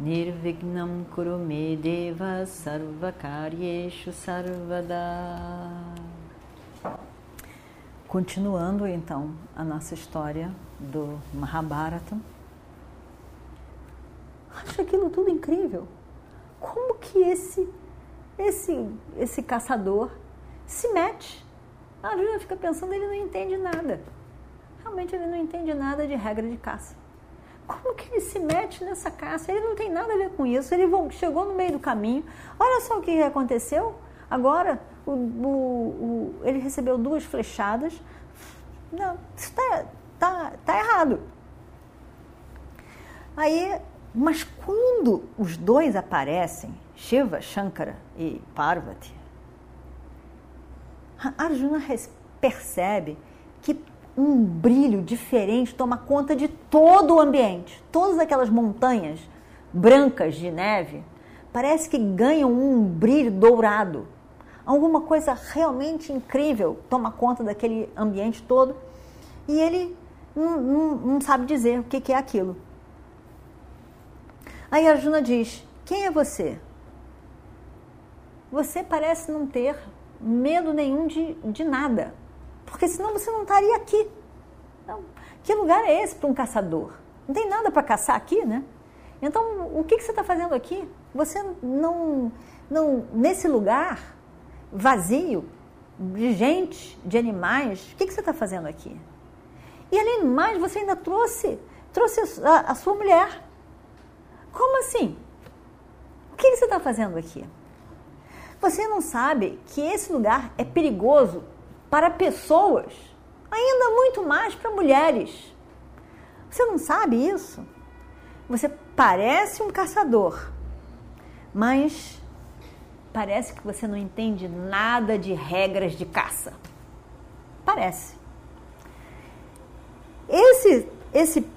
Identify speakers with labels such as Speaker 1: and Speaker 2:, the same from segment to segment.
Speaker 1: Nirvignam Kurume Deva Sarvakaryeshu Sarvada Continuando então a nossa história do Mahabharata. Acho aquilo tudo incrível. Como que esse esse esse caçador se mete? A Arjuna fica pensando, ele não entende nada. Realmente ele não entende nada de regra de caça. Como que ele se mete nessa caça? Ele não tem nada a ver com isso. Ele chegou no meio do caminho. Olha só o que aconteceu. Agora o, o, o, ele recebeu duas flechadas. Não, isso está tá, tá errado. Aí, mas quando os dois aparecem, Shiva, Shankara e Parvati, Arjuna percebe que um brilho diferente toma conta de todo o ambiente. Todas aquelas montanhas brancas de neve parece que ganham um brilho dourado. Alguma coisa realmente incrível toma conta daquele ambiente todo e ele não, não, não sabe dizer o que, que é aquilo. Aí Arjuna diz: Quem é você? Você parece não ter medo nenhum de, de nada, porque senão você não estaria aqui. Então, que lugar é esse para um caçador? Não tem nada para caçar aqui, né? Então, o que, que você está fazendo aqui? Você não, não, nesse lugar vazio, de gente, de animais, o que, que você está fazendo aqui? E além do mais, você ainda trouxe, trouxe a, a sua mulher. Como assim? O que, que você está fazendo aqui? Você não sabe que esse lugar é perigoso para pessoas, ainda muito mais para mulheres. Você não sabe isso? Você parece um caçador, mas parece que você não entende nada de regras de caça. Parece. Esse, esse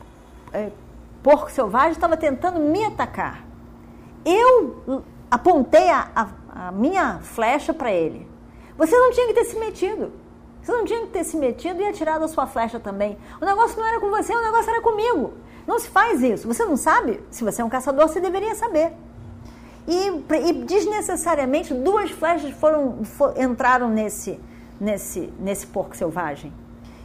Speaker 1: é, porco selvagem estava tentando me atacar. Eu apontei a, a a minha flecha para ele. Você não tinha que ter se metido. Você não tinha que ter se metido e atirado a sua flecha também. O negócio não era com você, o negócio era comigo. Não se faz isso. Você não sabe? Se você é um caçador, você deveria saber. E, e desnecessariamente duas flechas foram, for, entraram nesse, nesse, nesse porco selvagem.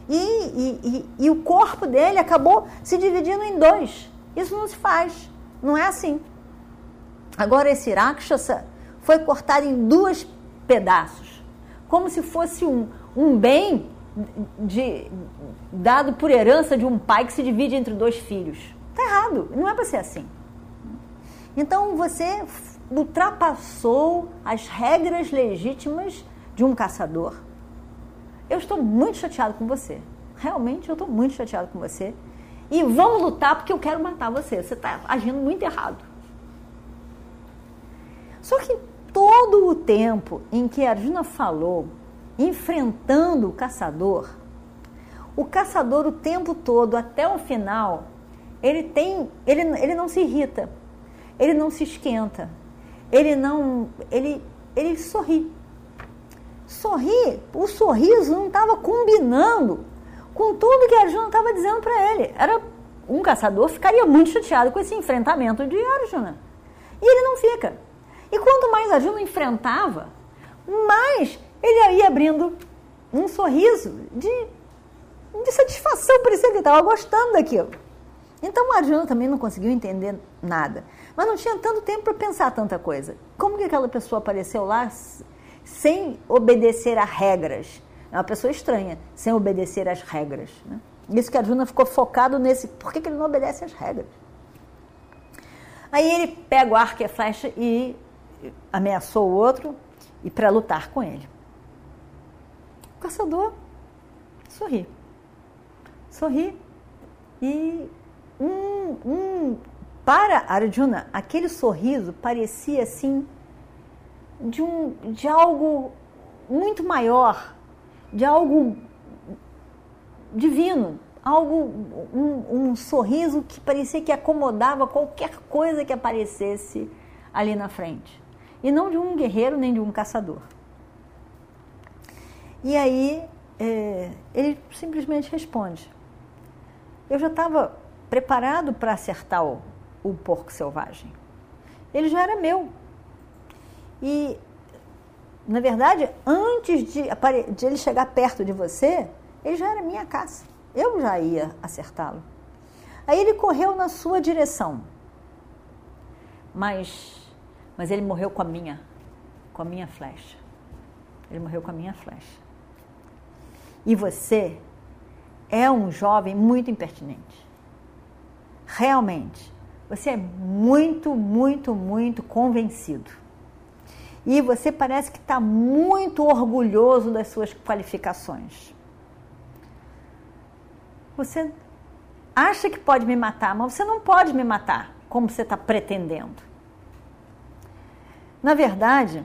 Speaker 1: E, e, e, e o corpo dele acabou se dividindo em dois. Isso não se faz. Não é assim. Agora, esse Rakshasa, foi cortado em dois pedaços, como se fosse um, um bem de, dado por herança de um pai que se divide entre dois filhos. Está errado, não é para ser assim. Então você ultrapassou as regras legítimas de um caçador. Eu estou muito chateado com você. Realmente eu estou muito chateado com você. E vamos lutar porque eu quero matar você. Você está agindo muito errado. Só que todo o tempo em que Arjuna falou, enfrentando o caçador, o caçador o tempo todo, até o final, ele tem, ele, ele não se irrita, ele não se esquenta, ele não, ele, ele sorri. Sorri, o sorriso não estava combinando com tudo que Arjuna estava dizendo para ele. Era um caçador ficaria muito chateado com esse enfrentamento de Arjuna. E ele não fica. E quanto mais a Juno enfrentava, mais ele ia abrindo um sorriso de, de satisfação, parecia que ele estava gostando daquilo. Então o Arjuna também não conseguiu entender nada, mas não tinha tanto tempo para pensar tanta coisa. Como que aquela pessoa apareceu lá sem obedecer a regras? É uma pessoa estranha, sem obedecer às regras. Né? Isso que Arjuna ficou focado nesse, por que, que ele não obedece às regras? Aí ele pega o arco e a flecha e ameaçou o outro e para lutar com ele. Caçador sorri. Sorri e um, um, para Arjuna, aquele sorriso parecia assim de, um, de algo muito maior, de algo divino, algo, um, um sorriso que parecia que acomodava qualquer coisa que aparecesse ali na frente. E não de um guerreiro nem de um caçador. E aí é, ele simplesmente responde: Eu já estava preparado para acertar o, o porco selvagem. Ele já era meu. E, na verdade, antes de, de ele chegar perto de você, ele já era minha caça. Eu já ia acertá-lo. Aí ele correu na sua direção. Mas, mas ele morreu com a minha, com a minha flecha. Ele morreu com a minha flecha. E você é um jovem muito impertinente. Realmente, você é muito, muito, muito convencido. E você parece que está muito orgulhoso das suas qualificações. Você acha que pode me matar, mas você não pode me matar como você está pretendendo. Na verdade,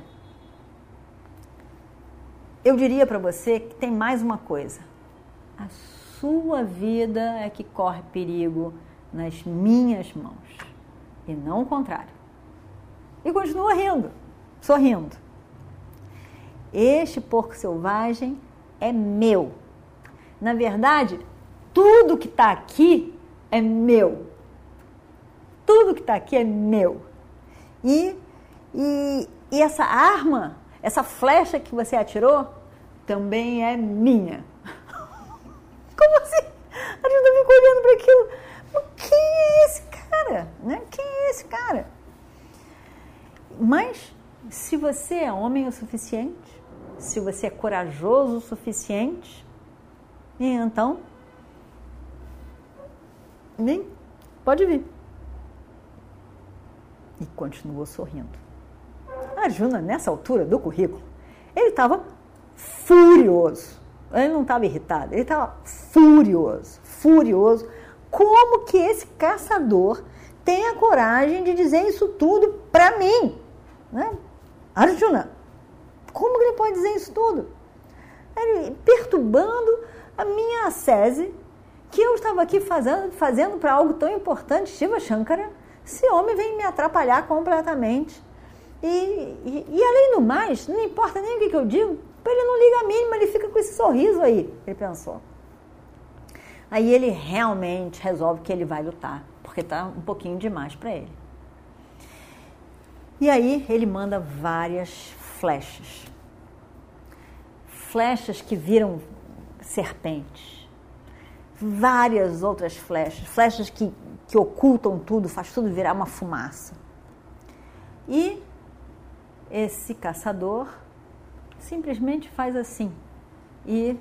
Speaker 1: eu diria para você que tem mais uma coisa. A sua vida é que corre perigo nas minhas mãos e não o contrário. E continua rindo, sorrindo. Este porco selvagem é meu. Na verdade, tudo que está aqui é meu. Tudo que está aqui é meu. E, e, e essa arma, essa flecha que você atirou, também é minha. Como assim? A gente fica olhando para aquilo. Quem é esse cara? Né? Quem é esse cara? Mas se você é homem o suficiente, se você é corajoso o suficiente, então nem pode vir. E continuou sorrindo. Arjuna, nessa altura do currículo, ele estava furioso. Ele não estava irritado, ele estava furioso, furioso. Como que esse caçador tem a coragem de dizer isso tudo para mim? Né? Arjuna, como que ele pode dizer isso tudo? Ele, perturbando a minha ascese que eu estava aqui fazendo, fazendo para algo tão importante, Shiva Shankara, esse homem vem me atrapalhar completamente. E, e, e, além do mais, não importa nem o que, que eu digo, ele não liga a mínima, ele fica com esse sorriso aí, ele pensou. Aí ele realmente resolve que ele vai lutar, porque está um pouquinho demais para ele. E aí ele manda várias flechas. Flechas que viram serpentes várias outras flechas, flechas que, que ocultam tudo, faz tudo virar uma fumaça. E esse caçador simplesmente faz assim e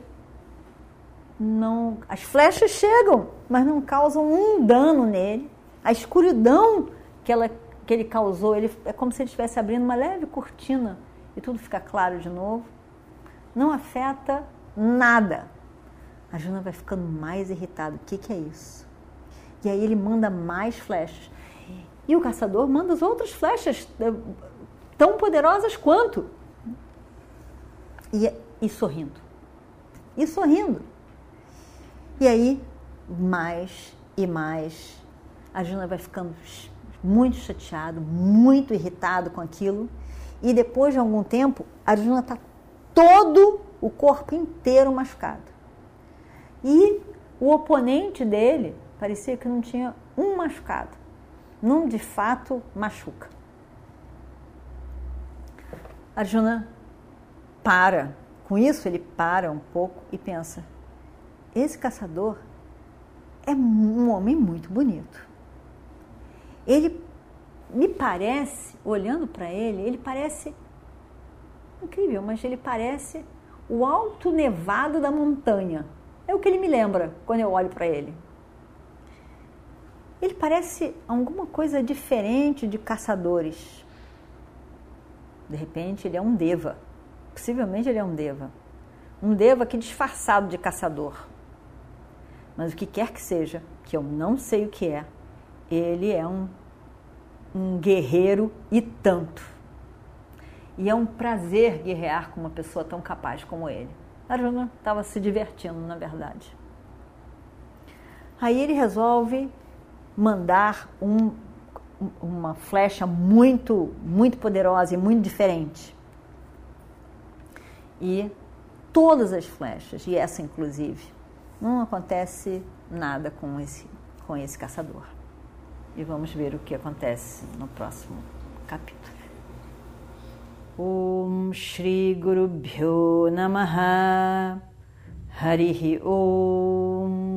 Speaker 1: não as flechas chegam, mas não causam um dano nele. A escuridão que, ela, que ele causou, ele, é como se ele estivesse abrindo uma leve cortina e tudo fica claro de novo. Não afeta nada. A Juna vai ficando mais irritada. O que, que é isso? E aí ele manda mais flechas. E o caçador manda as outras flechas eh, tão poderosas quanto. E, e sorrindo. E sorrindo. E aí, mais e mais, a Juna vai ficando muito chateado, muito irritado com aquilo. E depois de algum tempo, a Juna está todo o corpo inteiro machucado. E o oponente dele parecia que não tinha um machucado. Não de fato machuca. Arjuna para. Com isso, ele para um pouco e pensa: esse caçador é um homem muito bonito. Ele me parece, olhando para ele, ele parece incrível, mas ele parece o alto nevado da montanha é o que ele me lembra quando eu olho para ele. Ele parece alguma coisa diferente de caçadores. De repente, ele é um deva. Possivelmente ele é um deva. Um deva que disfarçado de caçador. Mas o que quer que seja, que eu não sei o que é, ele é um, um guerreiro e tanto. E é um prazer guerrear com uma pessoa tão capaz como ele. Arjuna estava se divertindo, na verdade. Aí ele resolve mandar um, uma flecha muito, muito poderosa e muito diferente. E todas as flechas, e essa inclusive, não acontece nada com esse, com esse caçador. E vamos ver o que acontece no próximo capítulo. Om Shri Guru Bhyo Namaha Om